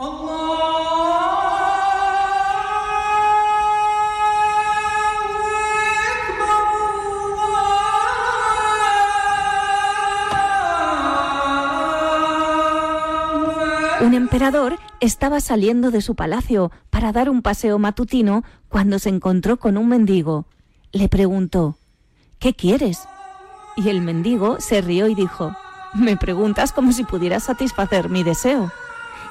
Un emperador estaba saliendo de su palacio para dar un paseo matutino cuando se encontró con un mendigo. Le preguntó, ¿Qué quieres? Y el mendigo se rió y dijo, Me preguntas como si pudieras satisfacer mi deseo.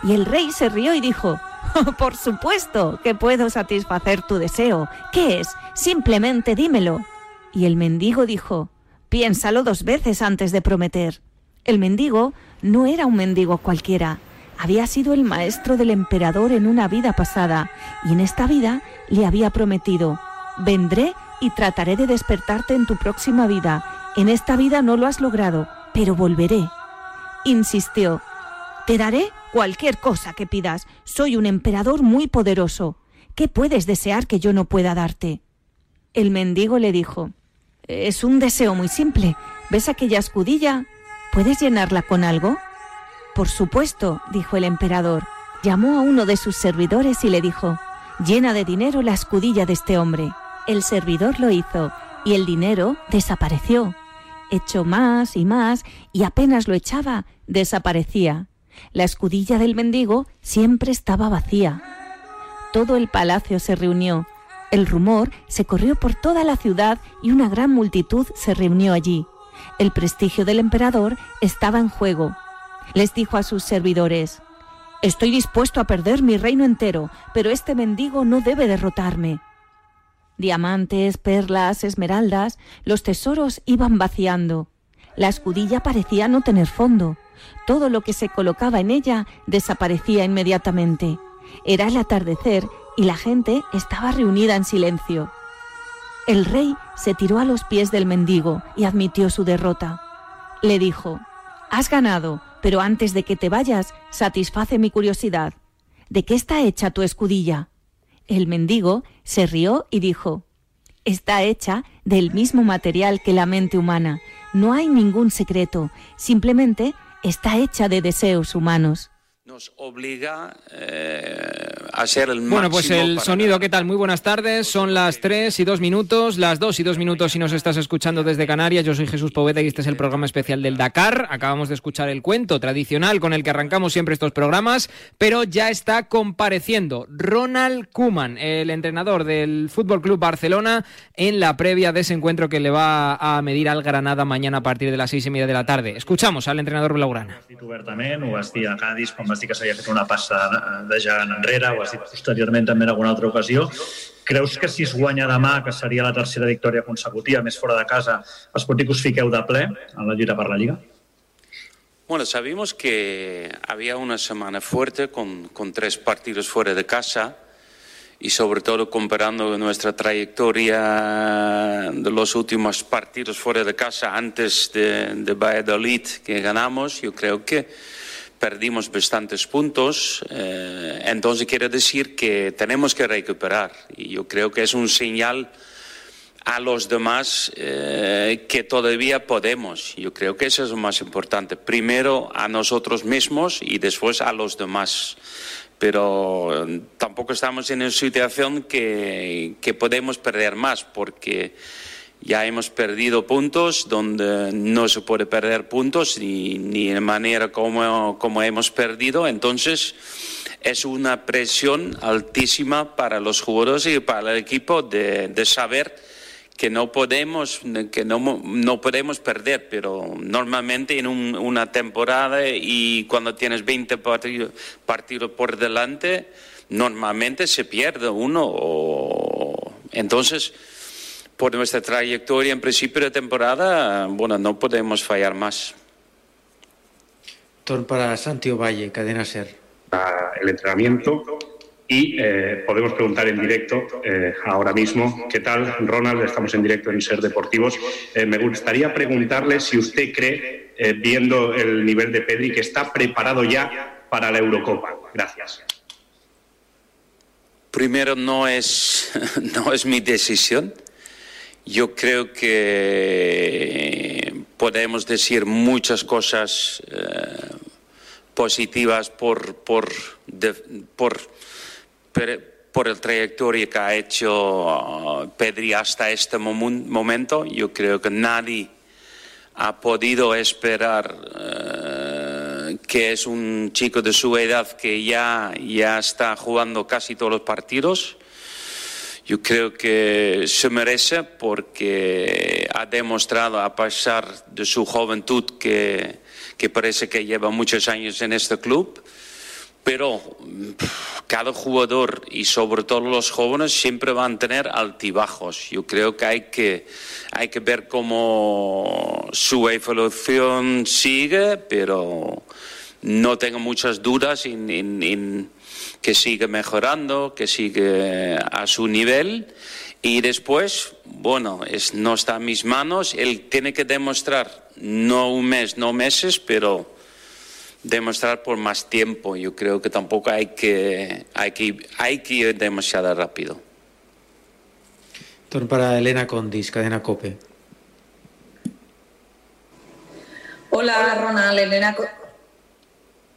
Y el rey se rió y dijo, oh, Por supuesto que puedo satisfacer tu deseo. ¿Qué es? Simplemente dímelo. Y el mendigo dijo, Piénsalo dos veces antes de prometer. El mendigo no era un mendigo cualquiera. Había sido el maestro del emperador en una vida pasada y en esta vida le había prometido, vendré y trataré de despertarte en tu próxima vida. En esta vida no lo has logrado, pero volveré. Insistió, te daré cualquier cosa que pidas. Soy un emperador muy poderoso. ¿Qué puedes desear que yo no pueda darte? El mendigo le dijo, es un deseo muy simple. ¿Ves aquella escudilla? ¿Puedes llenarla con algo? Por supuesto, dijo el emperador. Llamó a uno de sus servidores y le dijo, llena de dinero la escudilla de este hombre. El servidor lo hizo y el dinero desapareció. Echó más y más y apenas lo echaba, desaparecía. La escudilla del mendigo siempre estaba vacía. Todo el palacio se reunió. El rumor se corrió por toda la ciudad y una gran multitud se reunió allí. El prestigio del emperador estaba en juego. Les dijo a sus servidores, Estoy dispuesto a perder mi reino entero, pero este mendigo no debe derrotarme. Diamantes, perlas, esmeraldas, los tesoros iban vaciando. La escudilla parecía no tener fondo. Todo lo que se colocaba en ella desaparecía inmediatamente. Era el atardecer y la gente estaba reunida en silencio. El rey se tiró a los pies del mendigo y admitió su derrota. Le dijo, Has ganado, pero antes de que te vayas, satisface mi curiosidad. ¿De qué está hecha tu escudilla? El mendigo se rió y dijo, Está hecha del mismo material que la mente humana. No hay ningún secreto, simplemente está hecha de deseos humanos. Nos obliga eh, a ser el Bueno, pues el sonido, ¿qué tal? Muy buenas tardes. Son las 3 y 2 minutos, las 2 y 2 minutos si nos estás escuchando desde Canarias. Yo soy Jesús Poveda y este es el programa especial del Dakar. Acabamos de escuchar el cuento tradicional con el que arrancamos siempre estos programas, pero ya está compareciendo Ronald Koeman, el entrenador del Fútbol Club Barcelona, en la previa de ese encuentro que le va a medir al Granada mañana a partir de las 6 y media de la tarde. Escuchamos al entrenador blaugrana. dir que s'havia fet una passa de gegant enrere, ho has dit posteriorment també en alguna altra ocasió. Creus que si es guanya demà, que seria la tercera victòria consecutiva, més fora de casa, es pot dir que us fiqueu de ple en la lluita per la Lliga? Bueno, sabíamos que había una semana fuerte con, con tres partidos fuera de casa y sobre todo comparando nuestra trayectoria de los últimos partidos fuera de casa antes de, de Valladolid que ganamos, yo creo que perdimos bastantes puntos, eh, entonces quiere decir que tenemos que recuperar y yo creo que es un señal a los demás eh, que todavía podemos. Yo creo que eso es lo más importante. Primero a nosotros mismos y después a los demás. Pero eh, tampoco estamos en una situación que, que podemos perder más porque ya hemos perdido puntos donde no se puede perder puntos ni, ni de manera como, como hemos perdido. Entonces, es una presión altísima para los jugadores y para el equipo de, de saber que no podemos que no, no podemos perder, pero normalmente en una temporada y cuando tienes 20 partidos partido por delante, normalmente se pierde uno. O... Entonces, por nuestra trayectoria en principio de temporada, bueno, no podemos fallar más. Turn para Santiago Valle, Cadena Ser. El entrenamiento y eh, podemos preguntar en directo eh, ahora mismo, ¿qué tal, Ronald? Estamos en directo en Ser Deportivos. Eh, me gustaría preguntarle si usted cree, eh, viendo el nivel de Pedri, que está preparado ya para la Eurocopa. Gracias. Primero, no es, no es mi decisión. Yo creo que podemos decir muchas cosas eh, positivas por, por por, por, el trayectoria que ha hecho Pedri hasta este momento. Yo creo que nadie ha podido esperar eh, que es un chico de su edad que ya, ya está jugando casi todos los partidos. Yo creo que se merece porque ha demostrado, a pesar de su juventud, que, que parece que lleva muchos años en este club, pero cada jugador y sobre todo los jóvenes siempre van a tener altibajos. Yo creo que hay que, hay que ver cómo su evolución sigue, pero no tengo muchas dudas en, que sigue mejorando, que sigue a su nivel. Y después, bueno, es, no está en mis manos, él tiene que demostrar no un mes, no meses, pero demostrar por más tiempo. Yo creo que tampoco hay que, hay que, hay que ir demasiado rápido. Turno para Elena Condis, Cadena Cope. Hola, Ronald. Elena,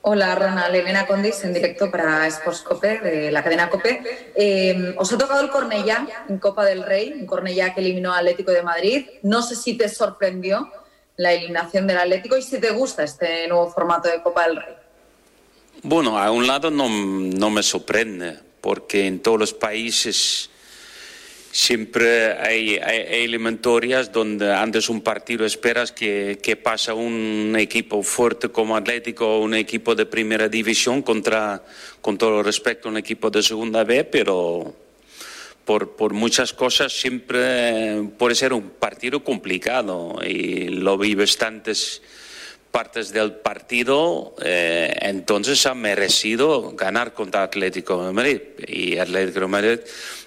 Hola, Ronald. Elena Condis, en directo para Sports Cope, de la cadena Cope. Eh, os ha tocado el Cornellá en Copa del Rey, un Cornellá que eliminó al Atlético de Madrid. No sé si te sorprendió la eliminación del Atlético y si te gusta este nuevo formato de Copa del Rey. Bueno, a un lado no, no me sorprende, porque en todos los países siempre hay, hay, eliminatorias donde antes un partido esperas que, que pasa un equipo fuerte como Atlético o un equipo de primera división contra, con todo respeto, un equipo de segunda B, pero por, por, muchas cosas siempre puede ser un partido complicado y lo vi bastantes partes del partido, eh, entonces ha merecido ganar contra Atlético de Madrid. Y Atlético de Madrid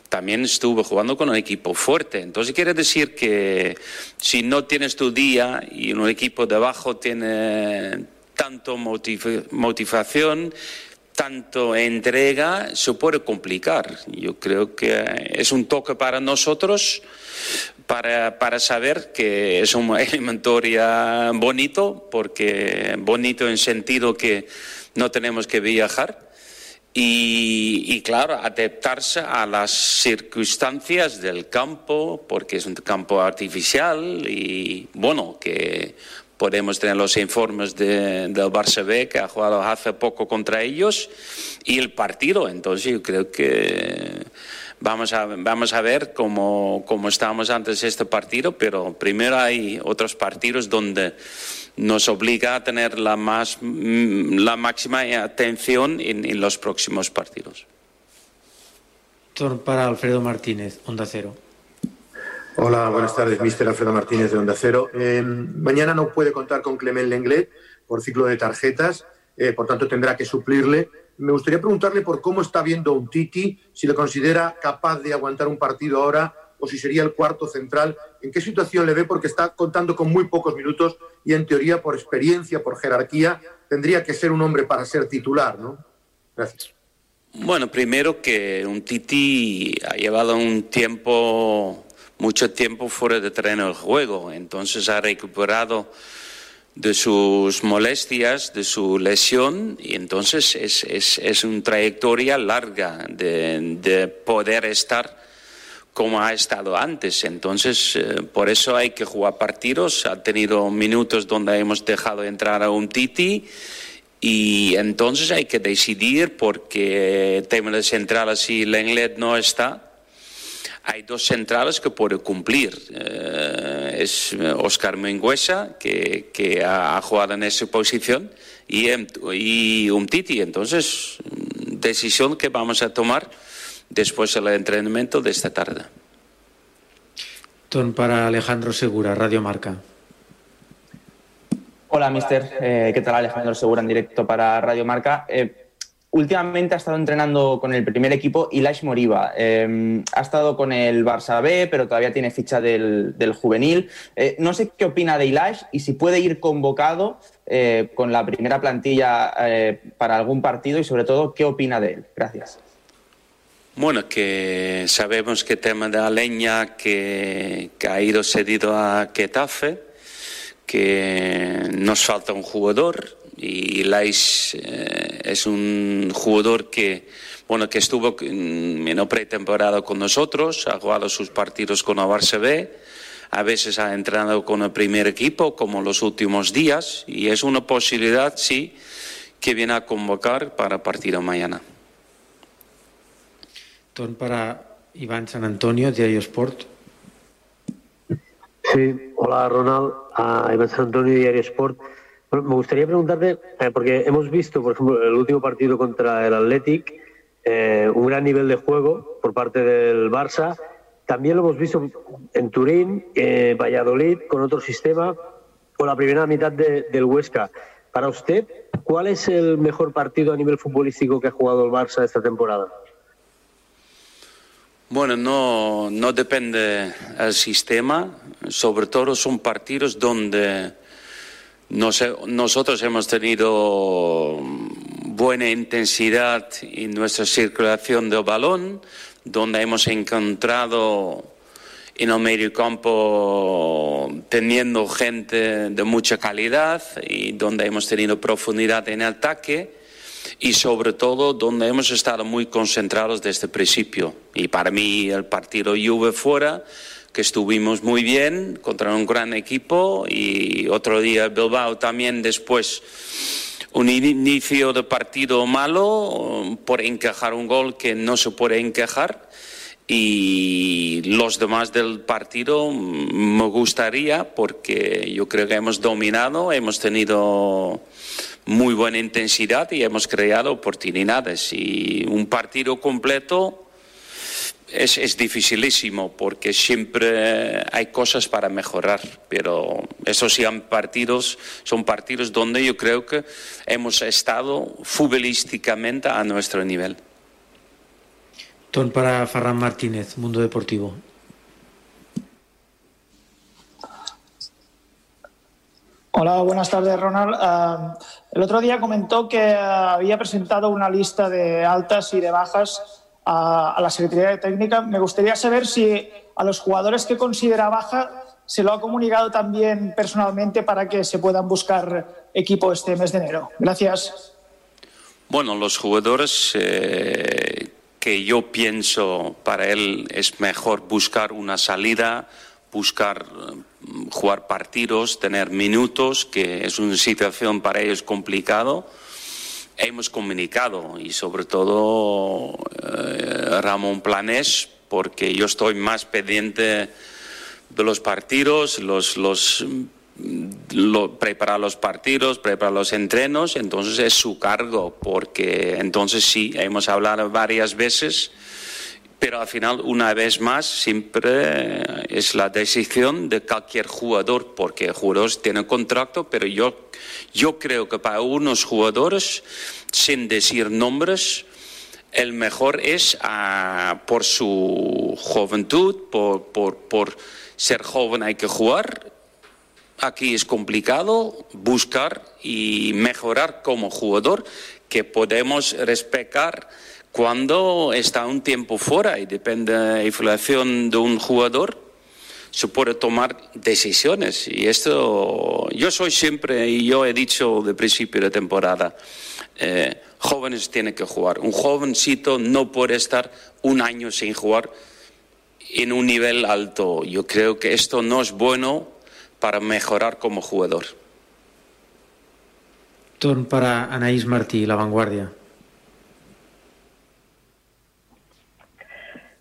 también estuvo jugando con un equipo fuerte. Entonces quiere decir que si no tienes tu día y un equipo de abajo tiene tanto motivación, tanto entrega, se puede complicar. Yo creo que es un toque para nosotros para, para saber que es una eliminatoria bonito, porque bonito en sentido que no tenemos que viajar. Y, claro, adaptarse a las circunstancias del campo, porque es un campo artificial y bueno, que Podemos tener los informes de, del Barça B, que ha jugado hace poco contra ellos, y el partido. Entonces, yo creo que vamos a, vamos a ver cómo, cómo estábamos antes de este partido, pero primero hay otros partidos donde nos obliga a tener la, más, la máxima atención en, en los próximos partidos. Para Alfredo Martínez, Onda Cero. Hola, buenas tardes, mister Alfredo Martínez de Onda Cero. Eh, mañana no puede contar con Clement Lenglet por ciclo de tarjetas, eh, por tanto tendrá que suplirle. Me gustaría preguntarle por cómo está viendo un Titi, si le considera capaz de aguantar un partido ahora o si sería el cuarto central. ¿En qué situación le ve? Porque está contando con muy pocos minutos y en teoría por experiencia, por jerarquía, tendría que ser un hombre para ser titular, ¿no? Gracias. Bueno, primero que un Titi ha llevado un tiempo mucho tiempo fuera de terreno del juego, entonces ha recuperado de sus molestias, de su lesión, y entonces es, es, es una trayectoria larga de, de, poder estar como ha estado antes. Entonces, eh, por eso hay que jugar partidos. Ha tenido minutos donde hemos dejado entrar a un Titi. Y entonces hay que decidir porque el tema de central así Lenglet no está, hay dos centrales que puede cumplir. Eh, es Oscar Menguesa, que, que ha, jugado en esa posición, y, y Umtiti. Entonces, decisión que vamos a tomar después del entrenamiento de esta tarde. Ton para Alejandro Segura, Radio Marca. Hola, mister. Eh, ¿Qué tal, Alejandro Segura, en directo para Radio Marca? Eh, últimamente ha estado entrenando con el primer equipo Ilash Moriba. Eh, ha estado con el Barça B, pero todavía tiene ficha del, del juvenil. Eh, no sé qué opina de Ilash y si puede ir convocado eh, con la primera plantilla eh, para algún partido y sobre todo qué opina de él. Gracias. Bueno, que sabemos que tema de la leña que, ha ido cedido a Getafe, que nos falta un jugador y Lais eh, es un jugador que, bueno, que estuvo en pretemporada con nosotros, ha jugado sus partidos con el B, a veces ha entrenado con el primer equipo, como los últimos días, y es una posibilidad, sí, que viene a convocar para partir mañana. Torn para Iván San Antonio, Diario Sport. Sí, hola Ronald, a Iván San Antonio, Diario Sport. Me gustaría preguntarte, eh, porque hemos visto, por ejemplo, el último partido contra el Athletic, eh, un gran nivel de juego por parte del Barça. También lo hemos visto en Turín, eh, Valladolid, con otro sistema, o la primera mitad de, del Huesca. Para usted, ¿cuál es el mejor partido a nivel futbolístico que ha jugado el Barça esta temporada? Bueno, no, no depende del sistema, sobre todo son partidos donde nos, nosotros hemos tenido buena intensidad en nuestra circulación del balón, donde hemos encontrado en el medio campo teniendo gente de mucha calidad y donde hemos tenido profundidad en el ataque y sobre todo donde hemos estado muy concentrados desde el principio. Y para mí el partido Juve fuera, que estuvimos muy bien contra un gran equipo y otro día Bilbao también después un inicio de partido malo por encajar un gol que no se puede encajar y los demás del partido me gustaría porque yo creo que hemos dominado, hemos tenido muy buena intensidad y hemos creado oportunidades y un partido completo es, es, dificilísimo porque siempre hay cosas para mejorar, pero esos son partidos, son partidos donde yo creo que hemos estado futbolísticamente a nuestro nivel. Ton para Ferran Martínez, Mundo Deportivo. Hola, buenas tardes, Ronald. Uh, el otro día comentó que había presentado una lista de altas y de bajas a, a, la Secretaría de Técnica. Me gustaría saber si a los jugadores que considera baja se lo ha comunicado también personalmente para que se puedan buscar equipo este mes de enero. Gracias. Bueno, los jugadores eh, que yo pienso para él es mejor buscar una salida, buscar mm, jugar partidos, tener minutos, que es una situación para ellos complicado. Hemos comunicado y sobre todo eh, Ramón Planés, porque yo estoy más pendiente de los partidos, los, los lo, preparar los partidos, preparar los entrenos, entonces es su cargo, porque entonces sí, hemos hablado varias veces, pero al final, una vez más, siempre es la decisión de cualquier jugador, porque jugadores tienen contrato, pero yo, yo creo que para unos jugadores, sin decir nombres, el mejor es uh, por su juventud, por, por, por ser joven hay que jugar. Aquí es complicado buscar y mejorar como jugador que podemos respetar cuando está un tiempo fuera y depende de la inflación de un jugador se puede tomar decisiones y esto yo soy siempre y yo he dicho de principio de temporada eh, jóvenes tienen que jugar un jovencito no puede estar un año sin jugar en un nivel alto yo creo que esto no es bueno para mejorar como jugador. Turn para Anaís Martí, La Vanguardia.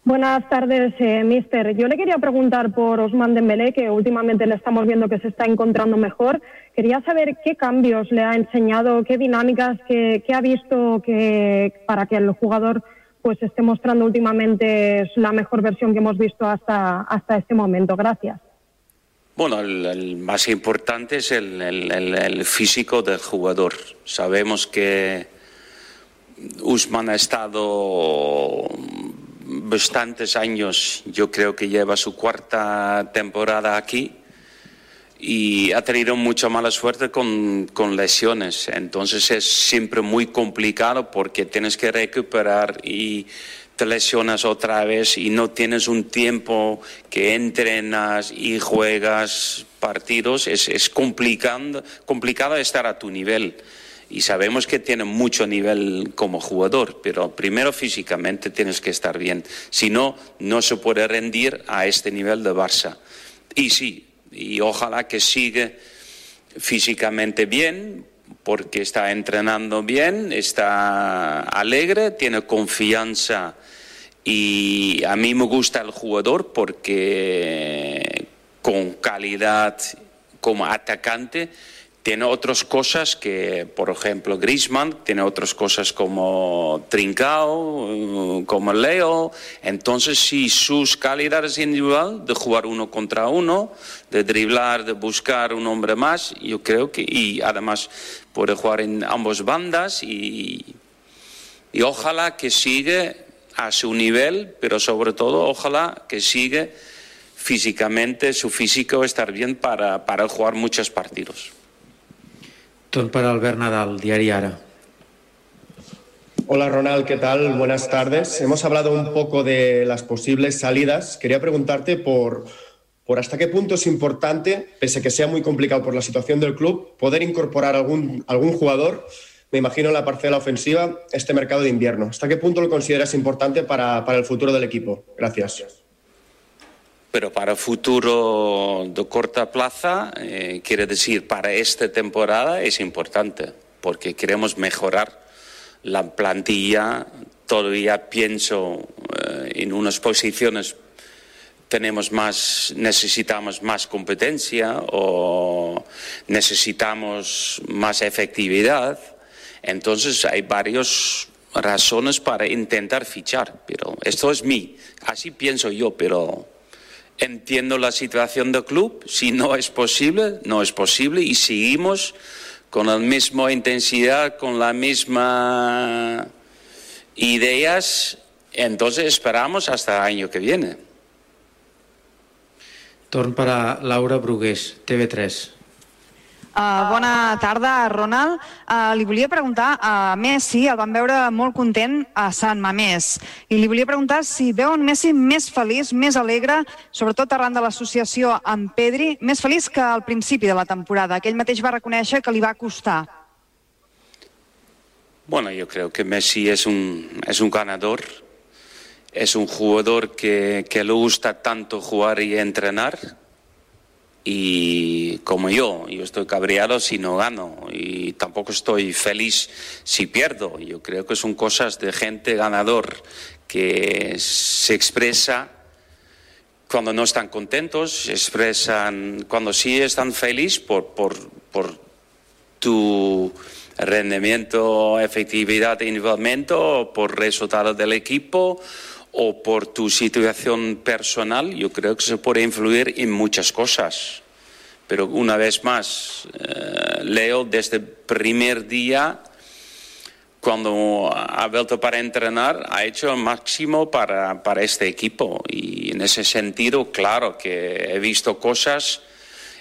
Buenas tardes, eh, mister. Yo le quería preguntar por Osman Dembélé, que últimamente le estamos viendo que se está encontrando mejor. Quería saber qué cambios le ha enseñado, qué dinámicas, qué, ha visto que, para que el jugador pues esté mostrando últimamente la mejor versión que hemos visto hasta, hasta este momento. Gracias. Bueno, el, más importante es el, el, el, físico del jugador. Sabemos que Usman ha estado bastantes años, yo creo que lleva su cuarta temporada aquí y ha tenido mucha mala suerte con, con lesiones. Entonces es siempre muy complicado porque tienes que recuperar y te lesionas otra vez y no tienes un tiempo que entrenas y juegas partidos, es, es complicado, estar a tu nivel. Y sabemos que tiene mucho nivel como jugador, pero primero físicamente tienes que estar bien, si no, no se puede rendir a este nivel de Barça. Y sí, y ojalá que siga físicamente bien, porque está entrenando bien, está alegre, tiene confianza y a mí me gusta el jugador porque con calidad como atacante tiene otras cosas que, por ejemplo, Griezmann, tiene otras cosas como Trincao, como Leo. Entonces, si sus calidades individuales de jugar uno contra uno, de driblar, de buscar un hombre más, yo creo que, y además puede jugar en ambas bandas y, y ojalá que siga a su nivel, pero sobre todo ojalá que siga físicamente, su físico estar bien para, para jugar muchos partidos. Para Albert Nadal. Hola Ronald, ¿qué tal? Buenas tardes. Hemos hablado un poco de las posibles salidas. Quería preguntarte por, por hasta qué punto es importante, pese a que sea muy complicado por la situación del club, poder incorporar algún, algún jugador, me imagino en la parcela ofensiva, este mercado de invierno. ¿Hasta qué punto lo consideras importante para, para el futuro del equipo? Gracias pero para futuro de corta plaza, eh, quiere decir, para esta temporada es importante, porque queremos mejorar la plantilla. Todavía pienso eh, en unas posiciones tenemos más, necesitamos más competencia o necesitamos más efectividad. Entonces hay varias razones para intentar fichar, pero esto es mí, así pienso yo, pero Entiendo la situación del club. Si no es posible, no es posible y seguimos con la misma intensidad, con la misma ideas. Entonces esperamos hasta el año que viene. Torn para Laura Brugués, TV3. Uh, bona tarda, Ronald. Uh, li volia preguntar a Messi, el vam veure molt content a Sant Mamés, i li volia preguntar si veu un Messi més feliç, més alegre, sobretot arran de l'associació amb Pedri, més feliç que al principi de la temporada, que ell mateix va reconèixer que li va costar. Bueno, yo creo que Messi es un, es un ganador, es un jugador que, que le gusta tanto jugar y entrenar, y como yo, yo estoy cabreado si no gano y tampoco estoy feliz si pierdo. Yo creo que son cosas de gente ganador que se expresa cuando no están contentos, se expresan cuando sí están felices por, por, por tu rendimiento, efectividad individualmente por resultados del equipo o por tu situación personal, yo creo que se puede influir en muchas cosas. Pero una vez más, eh, Leo desde el primer día, cuando ha vuelto para entrenar, ha hecho el máximo para, para este equipo. Y en ese sentido, claro que he visto cosas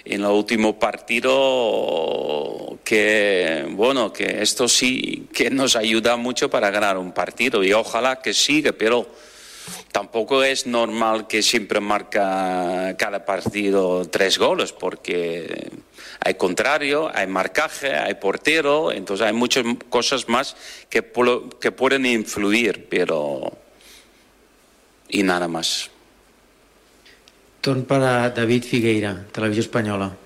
en el último partido que, bueno, que esto sí que nos ayuda mucho para ganar un partido y ojalá que siga, pero Tampoco es normal que siempre marca cada partido tres goles, porque hay contrario, hay marcaje, hay portero, entonces hay muchas cosas más que, que pueden influir, pero... y nada más. Torn para David Figueira, Televisión Española.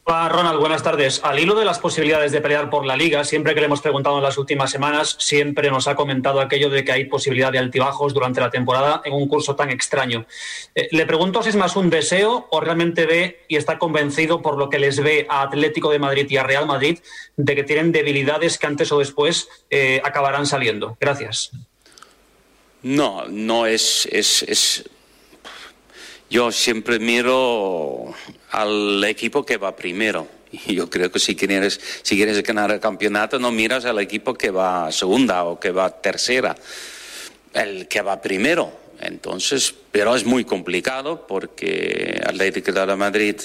Hola Ronald, buenas tardes. Al hilo de las posibilidades de pelear por la liga, siempre que le hemos preguntado en las últimas semanas, siempre nos ha comentado aquello de que hay posibilidad de altibajos durante la temporada en un curso tan extraño. Eh, le pregunto si es más un deseo o realmente ve y está convencido por lo que les ve a Atlético de Madrid y a Real Madrid de que tienen debilidades que antes o después eh, acabarán saliendo. Gracias. No, no es, es, es yo siempre miro al equipo que va primero. Y yo creo que si quieres, si quieres ganar el campeonato, no miras al equipo que va segunda o que va tercera, el que va primero. Entonces, pero es muy complicado porque Atlético de Madrid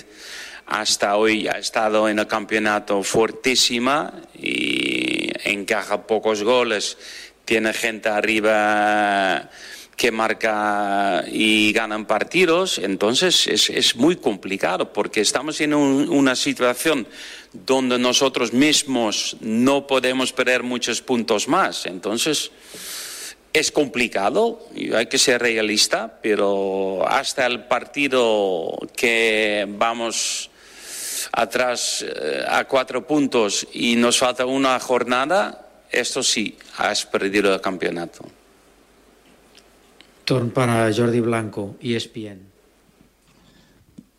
hasta hoy ha estado en el campeonato fuertísima y encaja pocos goles, tiene gente arriba que marca y ganan partidos, entonces es, es muy complicado porque estamos en un- una situación donde nosotros mismos no podemos perder muchos puntos más. Entonces es complicado hay que ser realista, pero hasta el partido que vamos atrás eh, a cuatro puntos y nos falta una jornada, esto sí, has perdido el campeonato. Torn para Jordi Blanco, ESPN.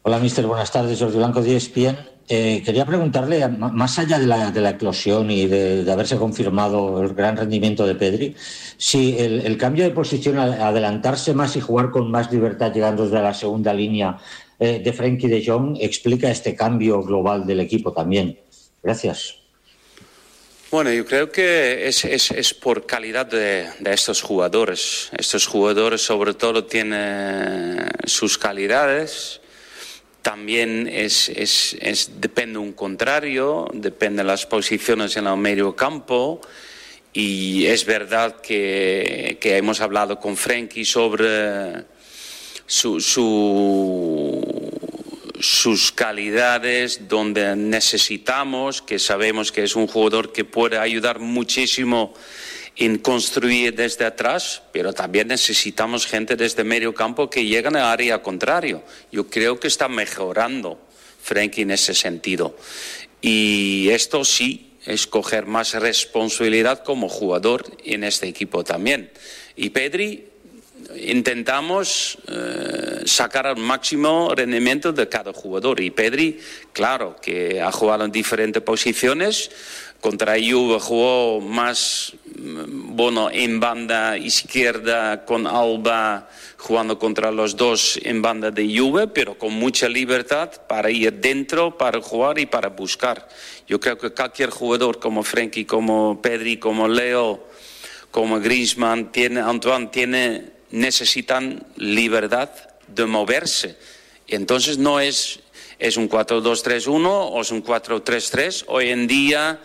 Hola, mister. Buenas tardes. Jordi Blanco de ESPN. Eh, quería preguntarle, más allá de la, eclosión y de, haberse confirmado el gran rendimiento de Pedri, si el, cambio de posición, adelantarse más y jugar con más libertad llegando desde la segunda línea eh, de Frenkie de Jong, explica este cambio global del equipo también. Gracias. Bueno, yo creo que es, es- es por calidad de, de estos jugadores. Estos jugadores sobre todo tienen sus calidades. También es, es- es- depende un contrario, depende de las posiciones en el medio campo. Y es verdad que, que hemos hablado con Frenkie sobre su, su- sus calidades, donde necesitamos, que sabemos que es un jugador que puede ayudar muchísimo en construir desde atrás, pero también necesitamos gente desde medio campo que llegan al área contrario. Yo creo que está mejorando Frenkie en ese sentido. Y esto sí es coger más responsabilidad como jugador en este equipo también. Y Pedri intentamos eh, sacar al máximo rendimiento de cada jugador. Y Pedri, claro, que ha jugado en diferentes posiciones. Contra Juve jugó más, mm, bueno, en banda izquierda con Alba jugando contra los dos en banda de Juve, pero con mucha libertad para ir dentro, para jugar y para buscar. Yo creo que cualquier jugador como Frenkie, como Pedri, como Leo, como Griezmann, tiene, Antoine, tiene, necesitan libertad de moverse. Entonces no es, es un 4-2-3-1 o es un 4-3-3. Hoy en día,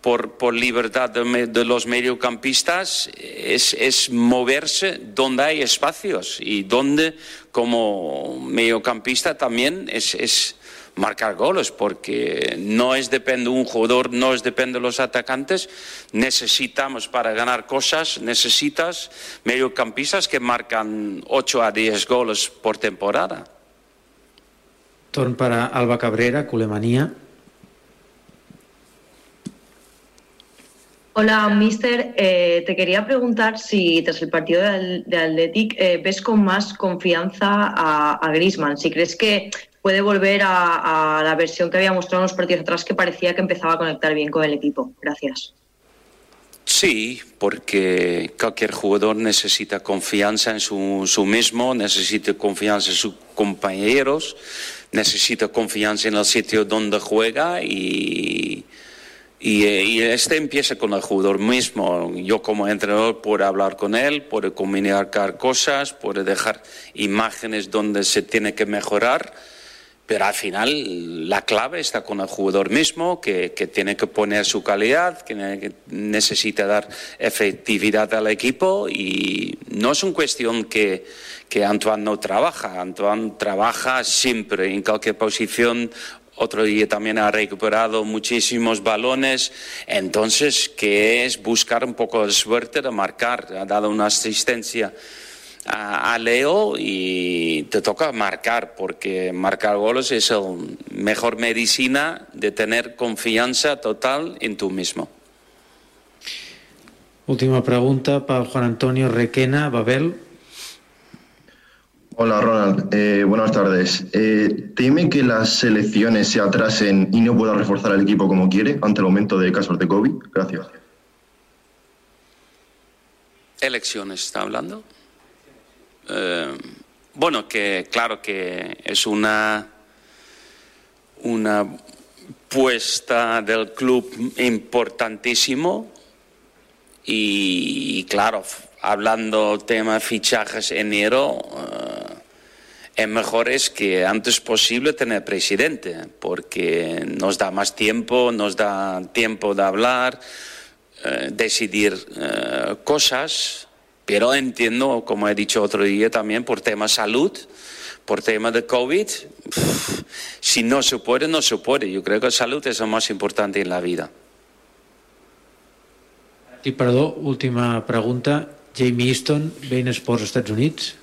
por, por libertad de, me- de los mediocampistas, es, es moverse donde hay espacios y donde como mediocampista también es, es marcar goles, porque no es depende de un jugador, no es depende de los atacantes. Necesitamos para ganar cosas, necesitas mediocampistas que marcan 8 a 10 goles por temporada. Torn para Alba Cabrera, Culemanía. Hola, mister. Eh, te quería preguntar si tras el partido de, Athletic eh, ves con más confianza a, a Griezmann, si crees que puede volver a, a la versión que había mostrado en los partidos atrás que parecía que empezaba a conectar bien con el equipo. Gracias. Sí, porque cualquier jugador necesita confianza en su, su mismo, necesita confianza en sus compañeros, necesita confianza en el sitio donde juega y, y, y este empieza con el jugador mismo. Yo como entrenador puedo hablar con él, puedo comunicar cosas, puedo dejar imágenes donde se tiene que mejorar. Pero al final la clave está con el jugador mismo, que, que tiene que poner su calidad, que, ne- que necesita dar efectividad al equipo y no es una cuestión que, que Antoine no trabaja. Antoine trabaja siempre en cualquier posición. Otro día también ha recuperado muchísimos balones. Entonces, que es buscar un poco de suerte de marcar. Ha dado una asistencia a, a Leo y te toca marcar, porque marcar goles es la mejor medicina de tener confianza total en tú mismo. Última pregunta para Juan Antonio Requena, Babel. Hola Ronald, Eh, buenas tardes. Eh, ¿Teme que las elecciones se atrasen y no pueda reforzar al equipo como quiere ante el aumento de casos de COVID? Gracias. Elecciones, ¿está hablando? Bueno, que claro que es una, una puesta del club importantísimo y, claro, hablando tema fichajes enero, eh, es mejor es que antes posible tener presidente, porque nos da más tiempo, nos da tiempo de hablar, eh, decidir eh, cosas Pero entiendo, como he dicho otro día también, por tema salud, por tema de COVID, si no se puede, no se puede. Yo creo que salud es lo más importante en la vida. I perdó, última pregunta. Jamie Easton, Bein Sports, Estats Units.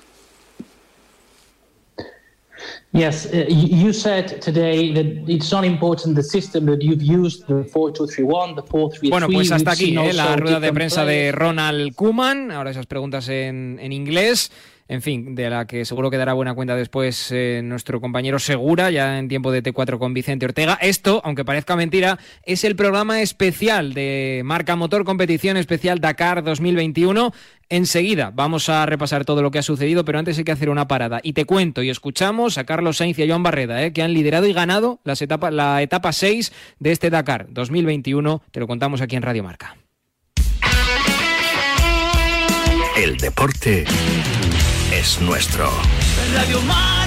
Yes, uh, you said today that it's not important the system that you've used, the 4-2-3-1, the 4-3-3. Bueno, pues hasta aquí ¿eh? la rueda de prensa de Ronald Koeman. Ahora esas preguntas en, en inglés en fin, de la que seguro que dará buena cuenta después eh, nuestro compañero Segura, ya en tiempo de T4 con Vicente Ortega. Esto, aunque parezca mentira, es el programa especial de Marca Motor Competición Especial Dakar 2021. Enseguida vamos a repasar todo lo que ha sucedido, pero antes hay que hacer una parada. Y te cuento y escuchamos a Carlos Sainz y a Joan Barreda, eh, que han liderado y ganado las etapas, la etapa 6 de este Dakar 2021. Te lo contamos aquí en Radio Marca. El deporte es nuestro. Radio Mar